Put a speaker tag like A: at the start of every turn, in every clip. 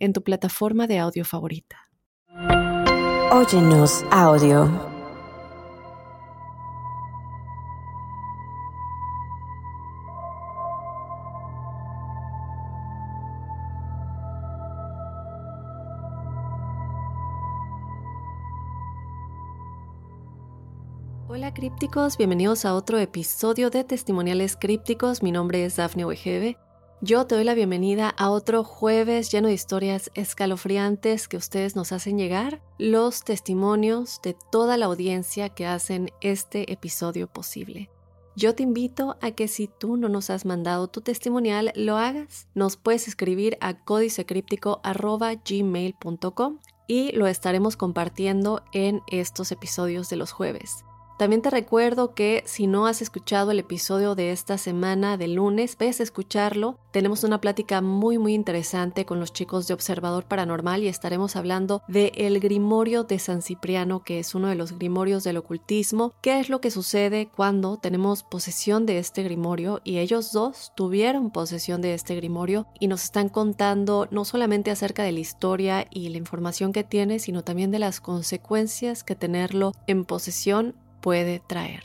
A: en tu plataforma de audio favorita.
B: Óyenos audio.
A: Hola crípticos, bienvenidos a otro episodio de Testimoniales Crípticos. Mi nombre es Daphne Wegebe yo te doy la bienvenida a otro jueves lleno de historias escalofriantes que ustedes nos hacen llegar, los testimonios de toda la audiencia que hacen este episodio posible. Yo te invito a que si tú no nos has mandado tu testimonial, lo hagas. Nos puedes escribir a códicecríptico.gmail.com y lo estaremos compartiendo en estos episodios de los jueves. También te recuerdo que si no has escuchado el episodio de esta semana de lunes, ves a escucharlo. Tenemos una plática muy muy interesante con los chicos de Observador Paranormal y estaremos hablando de el Grimorio de San Cipriano, que es uno de los grimorios del ocultismo. ¿Qué es lo que sucede cuando tenemos posesión de este grimorio? Y ellos dos tuvieron posesión de este grimorio y nos están contando no solamente acerca de la historia y la información que tiene, sino también de las consecuencias que tenerlo en posesión puede traer.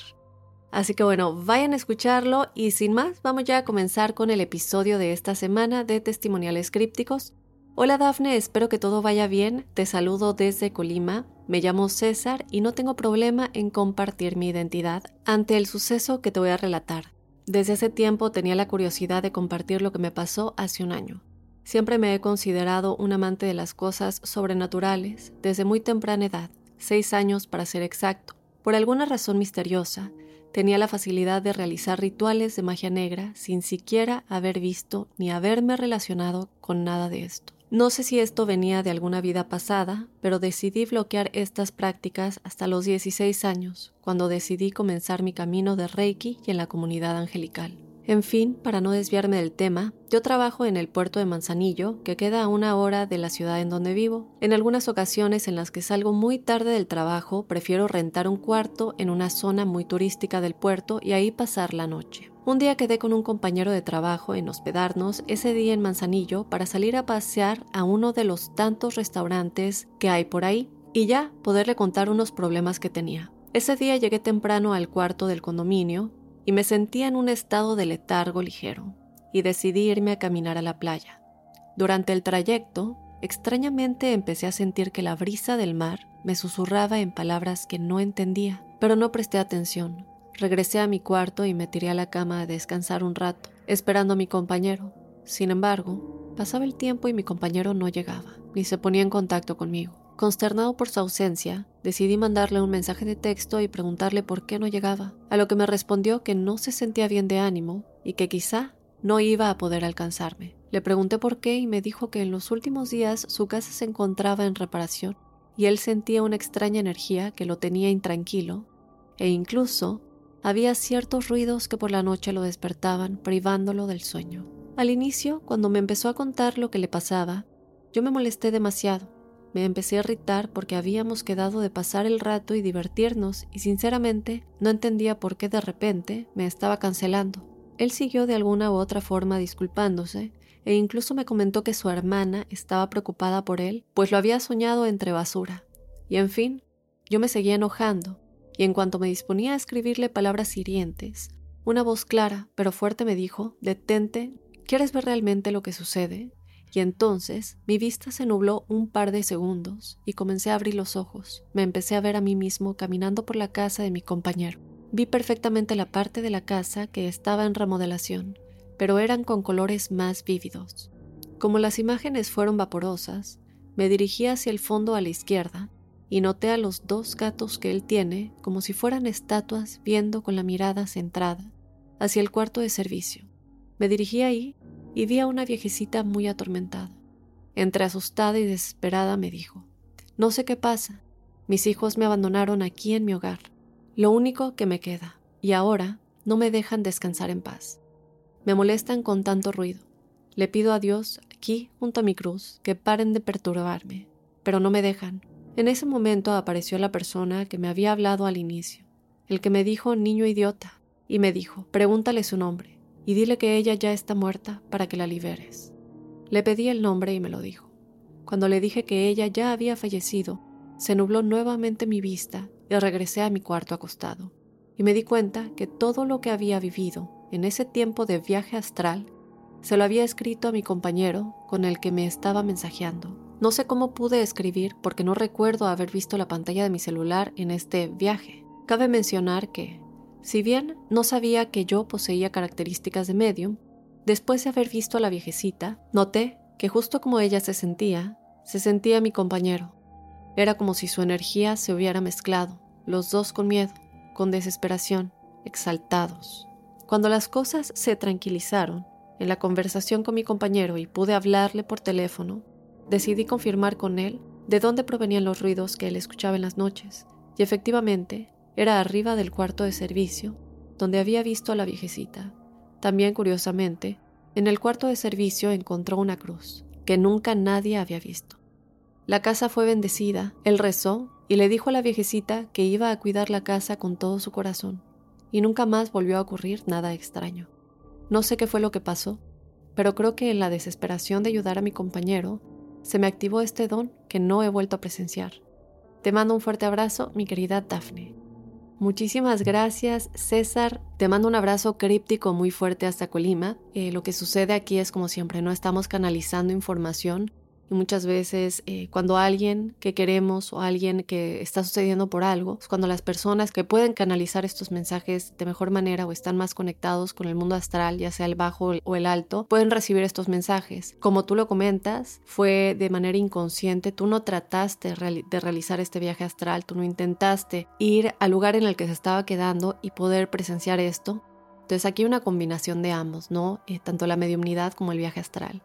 A: Así que bueno, vayan a escucharlo y sin más, vamos ya a comenzar con el episodio de esta semana de Testimoniales Crípticos. Hola Dafne, espero que todo vaya bien. Te saludo desde Colima. Me llamo César y no tengo problema en compartir mi identidad ante el suceso que te voy a relatar. Desde hace tiempo tenía la curiosidad de compartir lo que me pasó hace un año. Siempre me he considerado un amante de las cosas sobrenaturales desde muy temprana edad, seis años para ser exacto. Por alguna razón misteriosa, tenía la facilidad de realizar rituales de magia negra sin siquiera haber visto ni haberme relacionado con nada de esto. No sé si esto venía de alguna vida pasada, pero decidí bloquear estas prácticas hasta los 16 años, cuando decidí comenzar mi camino de Reiki y en la comunidad angelical. En fin, para no desviarme del tema, yo trabajo en el puerto de Manzanillo, que queda a una hora de la ciudad en donde vivo. En algunas ocasiones en las que salgo muy tarde del trabajo, prefiero rentar un cuarto en una zona muy turística del puerto y ahí pasar la noche. Un día quedé con un compañero de trabajo en hospedarnos ese día en Manzanillo para salir a pasear a uno de los tantos restaurantes que hay por ahí y ya poderle contar unos problemas que tenía. Ese día llegué temprano al cuarto del condominio y me sentía en un estado de letargo ligero, y decidí irme a caminar a la playa. Durante el trayecto, extrañamente empecé a sentir que la brisa del mar me susurraba en palabras que no entendía, pero no presté atención. Regresé a mi cuarto y me tiré a la cama a descansar un rato, esperando a mi compañero. Sin embargo, pasaba el tiempo y mi compañero no llegaba, ni se ponía en contacto conmigo. Consternado por su ausencia, decidí mandarle un mensaje de texto y preguntarle por qué no llegaba, a lo que me respondió que no se sentía bien de ánimo y que quizá no iba a poder alcanzarme. Le pregunté por qué y me dijo que en los últimos días su casa se encontraba en reparación y él sentía una extraña energía que lo tenía intranquilo e incluso había ciertos ruidos que por la noche lo despertaban privándolo del sueño. Al inicio, cuando me empezó a contar lo que le pasaba, yo me molesté demasiado me empecé a irritar porque habíamos quedado de pasar el rato y divertirnos y sinceramente no entendía por qué de repente me estaba cancelando. Él siguió de alguna u otra forma disculpándose e incluso me comentó que su hermana estaba preocupada por él, pues lo había soñado entre basura. Y en fin, yo me seguía enojando, y en cuanto me disponía a escribirle palabras hirientes, una voz clara pero fuerte me dijo, detente, ¿quieres ver realmente lo que sucede? Y entonces mi vista se nubló un par de segundos y comencé a abrir los ojos. Me empecé a ver a mí mismo caminando por la casa de mi compañero. Vi perfectamente la parte de la casa que estaba en remodelación, pero eran con colores más vívidos. Como las imágenes fueron vaporosas, me dirigí hacia el fondo a la izquierda y noté a los dos gatos que él tiene como si fueran estatuas viendo con la mirada centrada hacia el cuarto de servicio. Me dirigí ahí y vi a una viejecita muy atormentada. Entre asustada y desesperada me dijo, no sé qué pasa, mis hijos me abandonaron aquí en mi hogar, lo único que me queda, y ahora no me dejan descansar en paz. Me molestan con tanto ruido. Le pido a Dios, aquí, junto a mi cruz, que paren de perturbarme, pero no me dejan. En ese momento apareció la persona que me había hablado al inicio, el que me dijo niño idiota, y me dijo, pregúntale su nombre, y dile que ella ya está muerta para que la liberes. Le pedí el nombre y me lo dijo. Cuando le dije que ella ya había fallecido, se nubló nuevamente mi vista y regresé a mi cuarto acostado, y me di cuenta que todo lo que había vivido en ese tiempo de viaje astral se lo había escrito a mi compañero con el que me estaba mensajeando. No sé cómo pude escribir porque no recuerdo haber visto la pantalla de mi celular en este viaje. Cabe mencionar que, si bien no sabía que yo poseía características de medium, después de haber visto a la viejecita, noté que justo como ella se sentía, se sentía mi compañero. Era como si su energía se hubiera mezclado, los dos con miedo, con desesperación, exaltados. Cuando las cosas se tranquilizaron, en la conversación con mi compañero y pude hablarle por teléfono, decidí confirmar con él de dónde provenían los ruidos que él escuchaba en las noches, y efectivamente era arriba del cuarto de servicio, donde había visto a la viejecita. También, curiosamente, en el cuarto de servicio encontró una cruz, que nunca nadie había visto. La casa fue bendecida, él rezó y le dijo a la viejecita que iba a cuidar la casa con todo su corazón, y nunca más volvió a ocurrir nada extraño. No sé qué fue lo que pasó, pero creo que en la desesperación de ayudar a mi compañero, se me activó este don que no he vuelto a presenciar. Te mando un fuerte abrazo, mi querida Daphne. Muchísimas gracias, César. Te mando un abrazo críptico muy fuerte hasta Colima. Eh, lo que sucede aquí es como siempre, no estamos canalizando información y muchas veces eh, cuando alguien que queremos o alguien que está sucediendo por algo, cuando las personas que pueden canalizar estos mensajes de mejor manera o están más conectados con el mundo astral, ya sea el bajo o el alto, pueden recibir estos mensajes. Como tú lo comentas, fue de manera inconsciente, tú no trataste de realizar este viaje astral, tú no intentaste ir al lugar en el que se estaba quedando y poder presenciar esto. Entonces aquí hay una combinación de ambos, ¿no? Eh, tanto la mediumnidad como el viaje astral.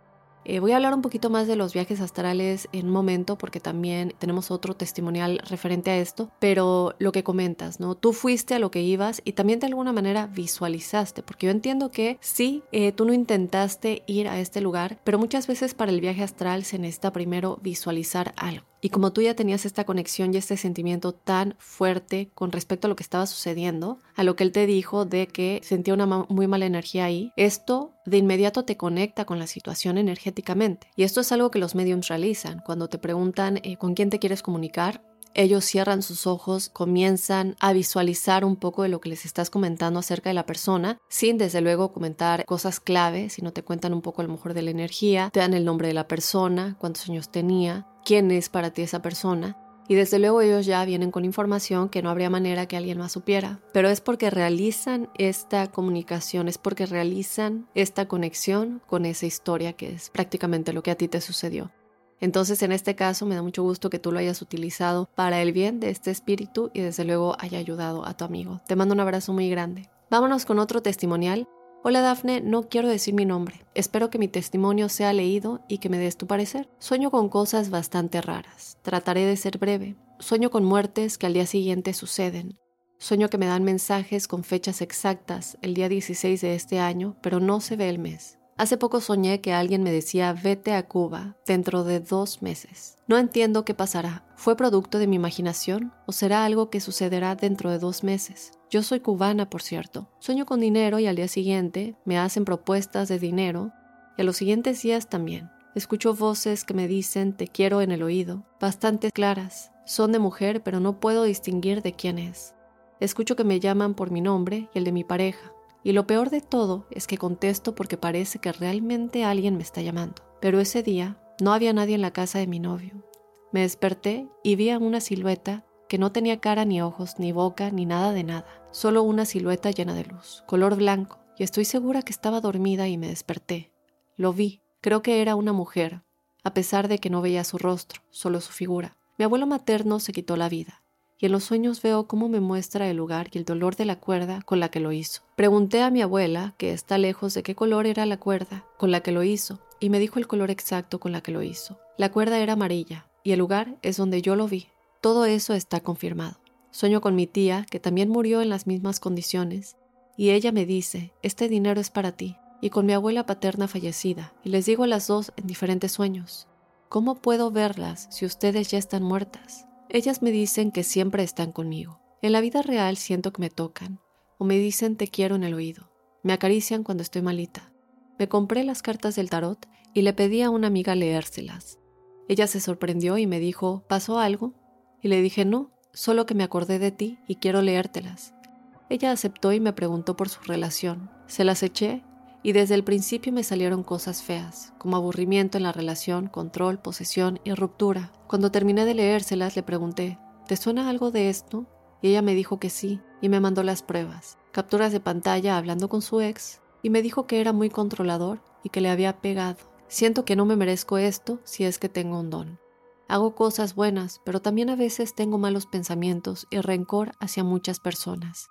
A: Eh, voy a hablar un poquito más de los viajes astrales en un momento porque también tenemos otro testimonial referente a esto, pero lo que comentas, ¿no? Tú fuiste a lo que ibas y también de alguna manera visualizaste, porque yo entiendo que sí, eh, tú no intentaste ir a este lugar, pero muchas veces para el viaje astral se necesita primero visualizar algo. Y como tú ya tenías esta conexión y este sentimiento tan fuerte con respecto a lo que estaba sucediendo, a lo que él te dijo de que sentía una muy mala energía ahí, esto de inmediato te conecta con la situación energéticamente. Y esto es algo que los mediums realizan. Cuando te preguntan eh, con quién te quieres comunicar, ellos cierran sus ojos, comienzan a visualizar un poco de lo que les estás comentando acerca de la persona, sin desde luego comentar cosas clave, sino te cuentan un poco a lo mejor de la energía, te dan el nombre de la persona, cuántos años tenía, quién es para ti esa persona. Y desde luego ellos ya vienen con información que no habría manera que alguien más supiera. Pero es porque realizan esta comunicación, es porque realizan esta conexión con esa historia que es prácticamente lo que a ti te sucedió. Entonces en este caso me da mucho gusto que tú lo hayas utilizado para el bien de este espíritu y desde luego haya ayudado a tu amigo. Te mando un abrazo muy grande. Vámonos con otro testimonial Hola Dafne, no quiero decir mi nombre. Espero que mi testimonio sea leído y que me des tu parecer. Sueño con cosas bastante raras. Trataré de ser breve. Sueño con muertes que al día siguiente suceden. Sueño que me dan mensajes con fechas exactas, el día 16 de este año, pero no se ve el mes. Hace poco soñé que alguien me decía vete a Cuba dentro de dos meses. No entiendo qué pasará. ¿Fue producto de mi imaginación o será algo que sucederá dentro de dos meses? Yo soy cubana, por cierto. Sueño con dinero y al día siguiente me hacen propuestas de dinero y a los siguientes días también. Escucho voces que me dicen te quiero en el oído, bastante claras. Son de mujer, pero no puedo distinguir de quién es. Escucho que me llaman por mi nombre y el de mi pareja. Y lo peor de todo es que contesto porque parece que realmente alguien me está llamando. Pero ese día no había nadie en la casa de mi novio. Me desperté y vi a una silueta que no tenía cara ni ojos, ni boca, ni nada de nada. Solo una silueta llena de luz, color blanco, y estoy segura que estaba dormida y me desperté. Lo vi, creo que era una mujer, a pesar de que no veía su rostro, solo su figura. Mi abuelo materno se quitó la vida y en los sueños veo cómo me muestra el lugar y el dolor de la cuerda con la que lo hizo. Pregunté a mi abuela, que está lejos, de qué color era la cuerda con la que lo hizo, y me dijo el color exacto con la que lo hizo. La cuerda era amarilla y el lugar es donde yo lo vi. Todo eso está confirmado. Sueño con mi tía, que también murió en las mismas condiciones, y ella me dice, este dinero es para ti, y con mi abuela paterna fallecida, y les digo a las dos en diferentes sueños, ¿cómo puedo verlas si ustedes ya están muertas? Ellas me dicen que siempre están conmigo. En la vida real siento que me tocan, o me dicen te quiero en el oído. Me acarician cuando estoy malita. Me compré las cartas del tarot y le pedí a una amiga leérselas. Ella se sorprendió y me dijo, ¿pasó algo? Y le dije, no, solo que me acordé de ti y quiero leértelas. Ella aceptó y me preguntó por su relación. Se las eché y desde el principio me salieron cosas feas, como aburrimiento en la relación, control, posesión y ruptura. Cuando terminé de leérselas le pregunté, ¿te suena algo de esto? Y ella me dijo que sí, y me mandó las pruebas, capturas de pantalla hablando con su ex, y me dijo que era muy controlador y que le había pegado. Siento que no me merezco esto si es que tengo un don. Hago cosas buenas, pero también a veces tengo malos pensamientos y rencor hacia muchas personas.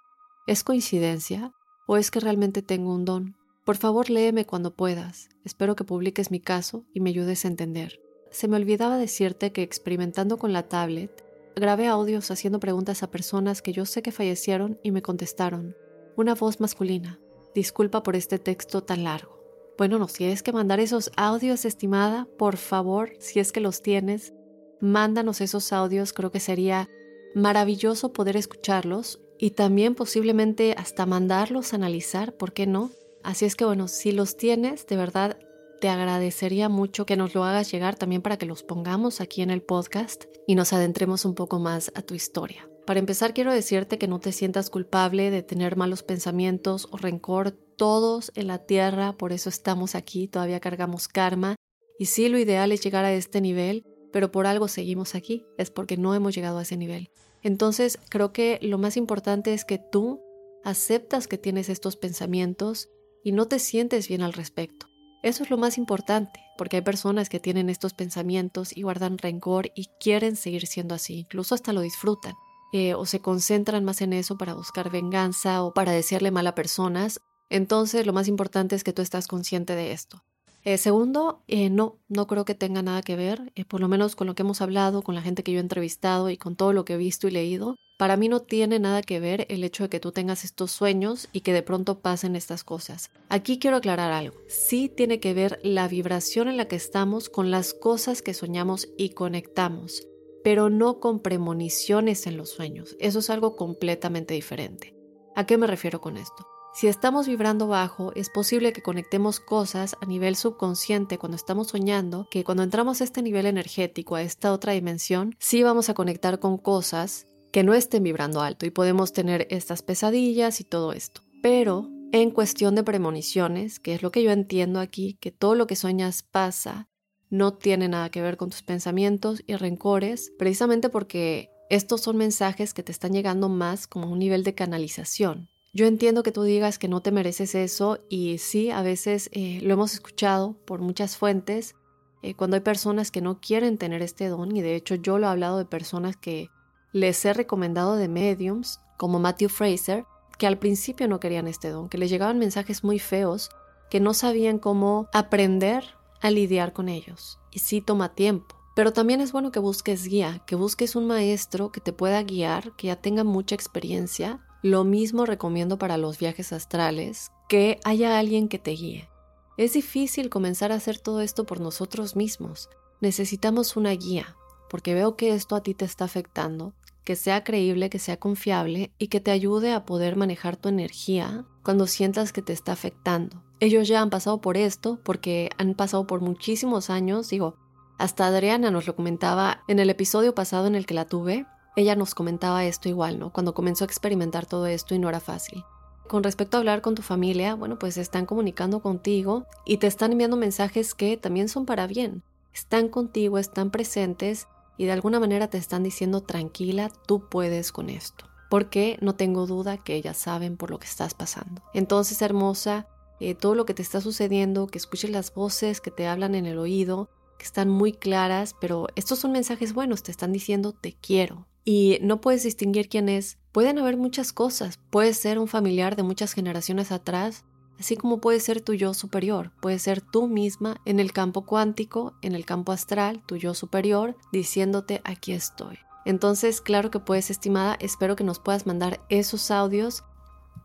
A: ¿Es coincidencia? ¿O es que realmente tengo un don? Por favor, léeme cuando puedas. Espero que publiques mi caso y me ayudes a entender. Se me olvidaba decirte que experimentando con la tablet, grabé audios haciendo preguntas a personas que yo sé que fallecieron y me contestaron. Una voz masculina. Disculpa por este texto tan largo. Bueno, no, si tienes que mandar esos audios, estimada, por favor, si es que los tienes, mándanos esos audios, creo que sería maravilloso poder escucharlos y también posiblemente hasta mandarlos a analizar, ¿por qué no? Así es que bueno, si los tienes, de verdad te agradecería mucho que nos lo hagas llegar también para que los pongamos aquí en el podcast y nos adentremos un poco más a tu historia. Para empezar, quiero decirte que no te sientas culpable de tener malos pensamientos o rencor. Todos en la tierra, por eso estamos aquí, todavía cargamos karma. Y sí, lo ideal es llegar a este nivel, pero por algo seguimos aquí, es porque no hemos llegado a ese nivel. Entonces, creo que lo más importante es que tú aceptas que tienes estos pensamientos y no te sientes bien al respecto. Eso es lo más importante, porque hay personas que tienen estos pensamientos y guardan rencor y quieren seguir siendo así, incluso hasta lo disfrutan. Eh, o se concentran más en eso para buscar venganza o para desearle mal a personas. Entonces, lo más importante es que tú estás consciente de esto. Eh, segundo, eh, no, no creo que tenga nada que ver, eh, por lo menos con lo que hemos hablado, con la gente que yo he entrevistado y con todo lo que he visto y leído. Para mí no tiene nada que ver el hecho de que tú tengas estos sueños y que de pronto pasen estas cosas. Aquí quiero aclarar algo. Sí tiene que ver la vibración en la que estamos con las cosas que soñamos y conectamos, pero no con premoniciones en los sueños. Eso es algo completamente diferente. ¿A qué me refiero con esto? Si estamos vibrando bajo, es posible que conectemos cosas a nivel subconsciente cuando estamos soñando, que cuando entramos a este nivel energético, a esta otra dimensión, sí vamos a conectar con cosas que no estén vibrando alto y podemos tener estas pesadillas y todo esto. Pero en cuestión de premoniciones, que es lo que yo entiendo aquí, que todo lo que sueñas pasa, no tiene nada que ver con tus pensamientos y rencores, precisamente porque estos son mensajes que te están llegando más como un nivel de canalización. Yo entiendo que tú digas que no te mereces eso y sí, a veces eh, lo hemos escuchado por muchas fuentes, eh, cuando hay personas que no quieren tener este don y de hecho yo lo he hablado de personas que les he recomendado de mediums, como Matthew Fraser, que al principio no querían este don, que les llegaban mensajes muy feos, que no sabían cómo aprender a lidiar con ellos. Y sí toma tiempo. Pero también es bueno que busques guía, que busques un maestro que te pueda guiar, que ya tenga mucha experiencia lo mismo recomiendo para los viajes astrales, que haya alguien que te guíe. Es difícil comenzar a hacer todo esto por nosotros mismos. Necesitamos una guía, porque veo que esto a ti te está afectando, que sea creíble, que sea confiable y que te ayude a poder manejar tu energía cuando sientas que te está afectando. Ellos ya han pasado por esto porque han pasado por muchísimos años, digo, hasta Adriana nos lo comentaba en el episodio pasado en el que la tuve, ella nos comentaba esto igual, ¿no? Cuando comenzó a experimentar todo esto y no era fácil. Con respecto a hablar con tu familia, bueno, pues están comunicando contigo y te están enviando mensajes que también son para bien. Están contigo, están presentes y de alguna manera te están diciendo tranquila, tú puedes con esto. Porque no tengo duda que ellas saben por lo que estás pasando. Entonces, hermosa, eh, todo lo que te está sucediendo, que escuches las voces que te hablan en el oído, que están muy claras, pero estos son mensajes buenos, te están diciendo te quiero, y no puedes distinguir quién es. Pueden haber muchas cosas. Puede ser un familiar de muchas generaciones atrás, así como puede ser tu yo superior, puede ser tú misma en el campo cuántico, en el campo astral, tu yo superior, diciéndote aquí estoy. Entonces, claro que puedes, estimada, espero que nos puedas mandar esos audios.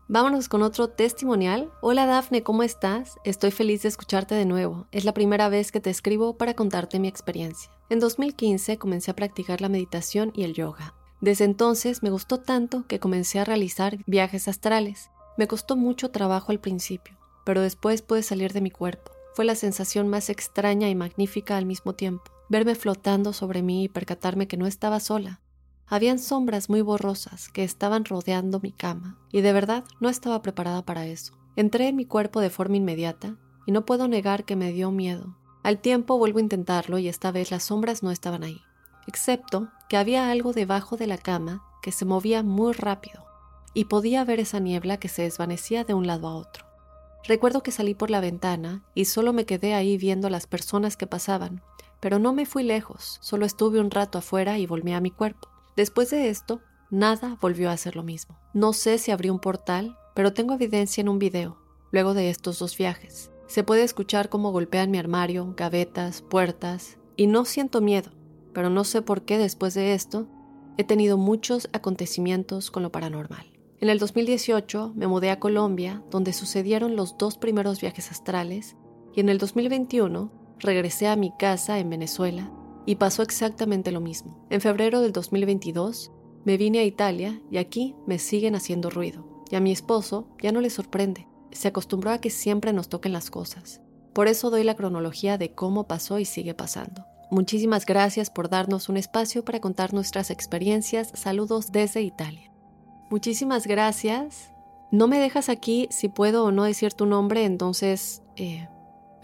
A: Vámonos con otro testimonial. Hola Dafne, ¿cómo estás? Estoy feliz de escucharte de nuevo. Es la primera vez que te escribo para contarte mi experiencia. En 2015 comencé a practicar la meditación y el yoga. Desde entonces me gustó tanto que comencé a realizar viajes astrales. Me costó mucho trabajo al principio, pero después pude salir de mi cuerpo. Fue la sensación más extraña y magnífica al mismo tiempo, verme flotando sobre mí y percatarme que no estaba sola. Habían sombras muy borrosas que estaban rodeando mi cama, y de verdad no estaba preparada para eso. Entré en mi cuerpo de forma inmediata, y no puedo negar que me dio miedo. Al tiempo vuelvo a intentarlo y esta vez las sombras no estaban ahí, excepto que había algo debajo de la cama que se movía muy rápido y podía ver esa niebla que se desvanecía de un lado a otro. Recuerdo que salí por la ventana y solo me quedé ahí viendo las personas que pasaban, pero no me fui lejos, solo estuve un rato afuera y volví a mi cuerpo. Después de esto, nada volvió a ser lo mismo. No sé si abrí un portal, pero tengo evidencia en un video, luego de estos dos viajes. Se puede escuchar cómo golpean mi armario, gavetas, puertas, y no siento miedo, pero no sé por qué después de esto he tenido muchos acontecimientos con lo paranormal. En el 2018 me mudé a Colombia, donde sucedieron los dos primeros viajes astrales, y en el 2021 regresé a mi casa en Venezuela y pasó exactamente lo mismo. En febrero del 2022 me vine a Italia y aquí me siguen haciendo ruido. Y a mi esposo ya no le sorprende. Se acostumbró a que siempre nos toquen las cosas. Por eso doy la cronología de cómo pasó y sigue pasando. Muchísimas gracias por darnos un espacio para contar nuestras experiencias. Saludos desde Italia. Muchísimas gracias. No me dejas aquí si puedo o no decir tu nombre, entonces eh,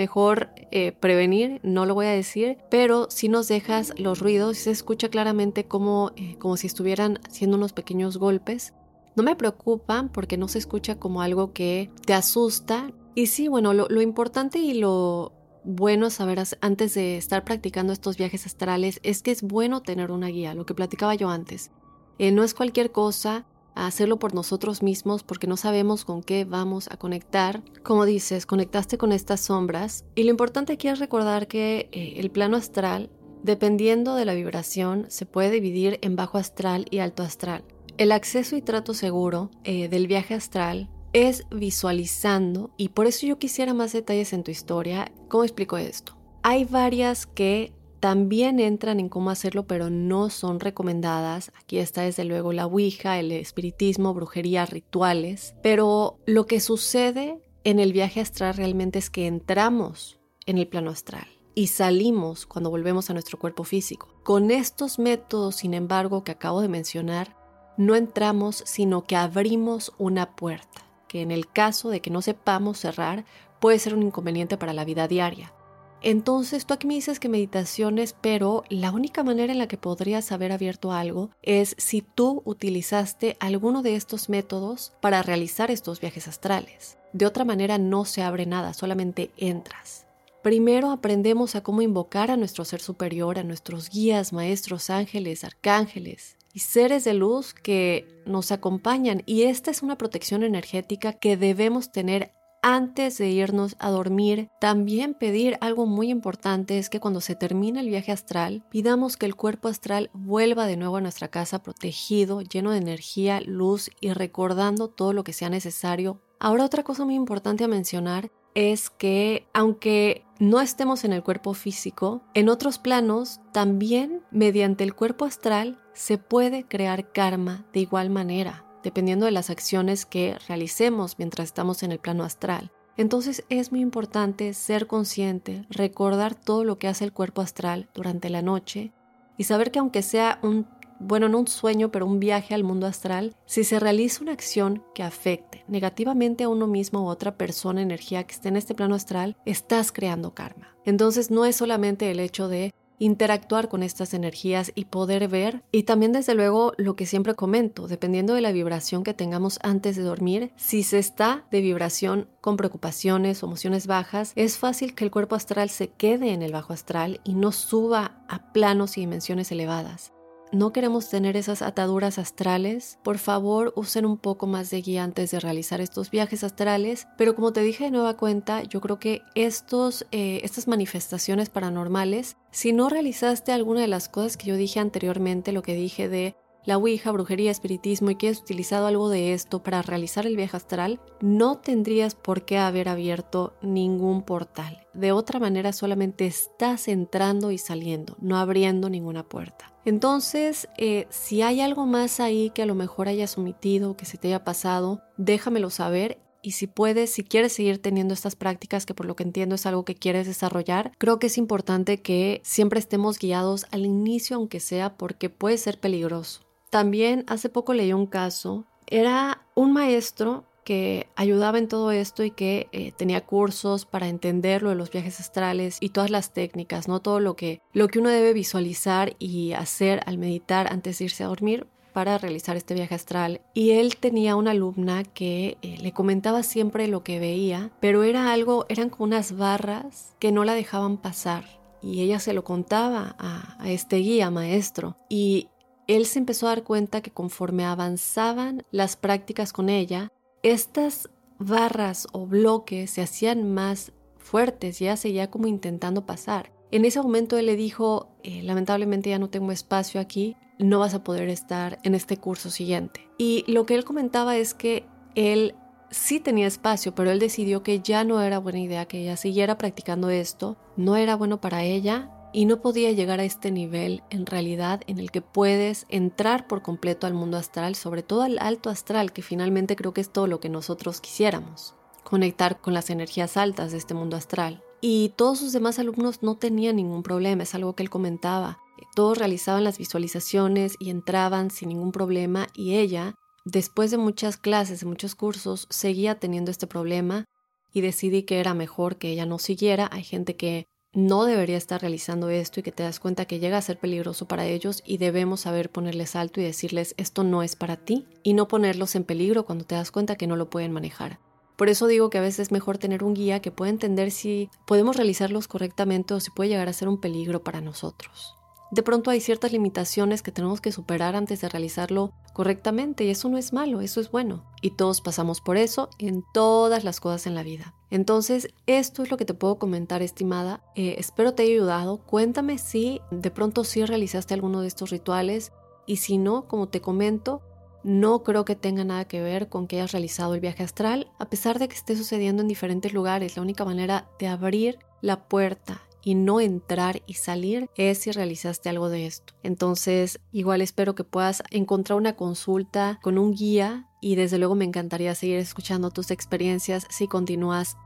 A: mejor eh, prevenir, no lo voy a decir, pero si nos dejas los ruidos, se escucha claramente como, eh, como si estuvieran haciendo unos pequeños golpes. No me preocupan porque no se escucha como algo que te asusta. Y sí, bueno, lo, importante y lo bueno saber antes de estar practicando estos viajes astrales es que es bueno tener una guía, lo que platicaba yo antes. Eh, no es cualquier cosa, a hacerlo por nosotros mismos porque no sabemos con qué vamos a conectar. Como dices, conectaste con estas sombras y lo importante aquí es recordar que eh, el plano astral, dependiendo de la vibración, se puede dividir en bajo astral y alto astral. El acceso y trato seguro eh, del viaje astral es visualizando y por eso yo quisiera más detalles en tu historia. ¿Cómo explico esto? Hay varias que también entran en cómo hacerlo, pero no son recomendadas. Aquí está desde luego la Ouija, el espiritismo, brujería, rituales. Pero lo que sucede en el viaje astral realmente es que entramos en el plano astral y salimos cuando volvemos a nuestro cuerpo físico. Con estos métodos, sin embargo, que acabo de mencionar, no entramos, sino que abrimos una puerta, que en el caso de que no sepamos cerrar, puede ser un inconveniente para la vida diaria. Entonces tú aquí me dices que meditaciones, pero la única manera en la que podrías haber abierto algo es si tú utilizaste alguno de estos métodos para realizar estos viajes astrales. De otra manera no se abre nada, solamente entras. Primero aprendemos a cómo invocar a nuestro ser superior, a nuestros guías, maestros, ángeles, arcángeles y seres de luz que nos acompañan. Y esta es una protección energética que debemos tener antes de irnos a dormir, también pedir algo muy importante es que cuando se termine el viaje astral, pidamos que el cuerpo astral vuelva de nuevo a nuestra casa protegido, lleno de energía, luz y recordando todo lo que sea necesario. Ahora otra cosa muy importante a mencionar es que aunque no estemos en el cuerpo físico, en otros planos también mediante el cuerpo astral se puede crear karma de igual manera dependiendo de las acciones que realicemos mientras estamos en el plano astral. Entonces es muy importante ser consciente, recordar todo lo que hace el cuerpo astral durante la noche y saber que aunque sea un, bueno, no un sueño, pero un viaje al mundo astral, si se realiza una acción que afecte negativamente a uno mismo u otra persona, energía que esté en este plano astral, estás creando karma. Entonces no es solamente el hecho de interactuar con estas energías y poder ver. Y también desde luego lo que siempre comento, dependiendo de la vibración que tengamos antes de dormir, si se está de vibración con preocupaciones o emociones bajas, es fácil que el cuerpo astral se quede en el bajo astral y no suba a planos y dimensiones elevadas. no queremos tener esas ataduras astrales, por favor usen un poco más de guía antes de realizar estos viajes astrales. Pero como te dije de nueva cuenta, yo creo que estos, eh, estas manifestaciones paranormales, si no realizaste alguna de las cosas que yo dije anteriormente, lo que dije de la Ouija, brujería, espiritismo y que has utilizado algo de esto para realizar el viaje astral, no tendrías por qué haber abierto ningún portal. De otra manera solamente estás entrando y saliendo, no abriendo ninguna puerta. Entonces, eh, si hay algo más ahí que a lo mejor hayas omitido, que se te haya pasado, déjamelo saber y si puedes, si quieres seguir teniendo estas prácticas, que por lo que entiendo es algo que quieres desarrollar, creo que es importante que siempre estemos guiados al inicio, aunque sea porque puede ser peligroso. También hace poco leí un caso, era un maestro que ayudaba en todo esto y que eh, tenía cursos para entender lo de los viajes astrales y todas las técnicas, no todo lo que, lo que uno debe visualizar y hacer al meditar antes de irse a dormir para realizar este viaje astral. Y él tenía una alumna que eh, le comentaba siempre lo que veía, pero era algo, eran como unas barras que no la dejaban pasar. Y ella se lo contaba a, este guía maestro. Y él se empezó a dar cuenta que conforme avanzaban las prácticas con ella, estas barras o bloques se hacían más fuertes y ella seguía como intentando pasar. En ese momento él le dijo, eh, lamentablemente ya no tengo espacio aquí, no vas a poder estar en este curso siguiente. Y lo que él comentaba es que él sí tenía espacio, pero él decidió que ya no era buena idea que ella siguiera practicando esto, no era bueno para ella y no podía llegar a este nivel en realidad en el que puedes entrar por completo al mundo astral, sobre todo al alto astral, que finalmente creo que es todo lo que nosotros quisiéramos, conectar con las energías altas de este mundo astral. Y todos sus demás alumnos no tenían ningún problema, es algo que él comentaba. Todos realizaban las visualizaciones y entraban sin ningún problema y ella, después de muchas clases, de muchos cursos, seguía teniendo este problema y decidí que era mejor que ella no siguiera. Hay gente que no debería estar realizando esto y que te das cuenta que llega a ser peligroso para ellos y debemos saber ponerles alto y decirles esto no es para ti y no ponerlos en peligro cuando te das cuenta que no lo pueden manejar. Por eso digo que a veces es mejor tener un guía que pueda entender si podemos realizarlos correctamente o si puede llegar a ser un peligro para nosotros de pronto hay ciertas limitaciones que tenemos que superar antes de realizarlo correctamente y eso no es malo, eso es bueno. Y todos pasamos por eso en todas las cosas en la vida. Entonces, esto es lo que te puedo comentar, estimada. Eh, espero te haya ayudado. Cuéntame si de pronto sí realizaste alguno de estos rituales y si no, como te comento, no creo que tenga nada que ver con que hayas realizado el viaje astral, a pesar de que esté sucediendo en diferentes lugares. La única manera de abrir la puerta y no entrar y salir es si realizaste algo de esto. Entonces, igual espero que puedas encontrar una consulta con un guía y desde luego me encantaría seguir escuchando tus experiencias si continúas.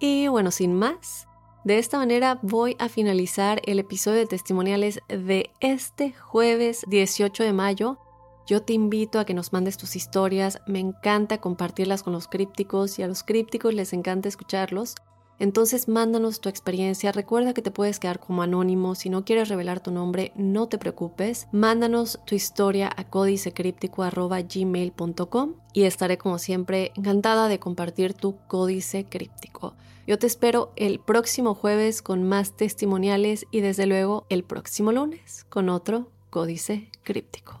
A: Y bueno, sin más, de esta manera voy a finalizar el episodio de testimoniales de este jueves 18 de mayo. Yo te invito a que nos mandes tus historias, me encanta compartirlas con los crípticos y a los crípticos les encanta escucharlos. Entonces mándanos tu experiencia. Recuerda que te puedes quedar como anónimo. Si no quieres revelar tu nombre, no te preocupes. Mándanos tu historia a códicecríptico.gmail.com y estaré como siempre encantada de compartir tu códice críptico. Yo te espero el próximo jueves con más testimoniales y desde luego el próximo lunes con otro códice críptico.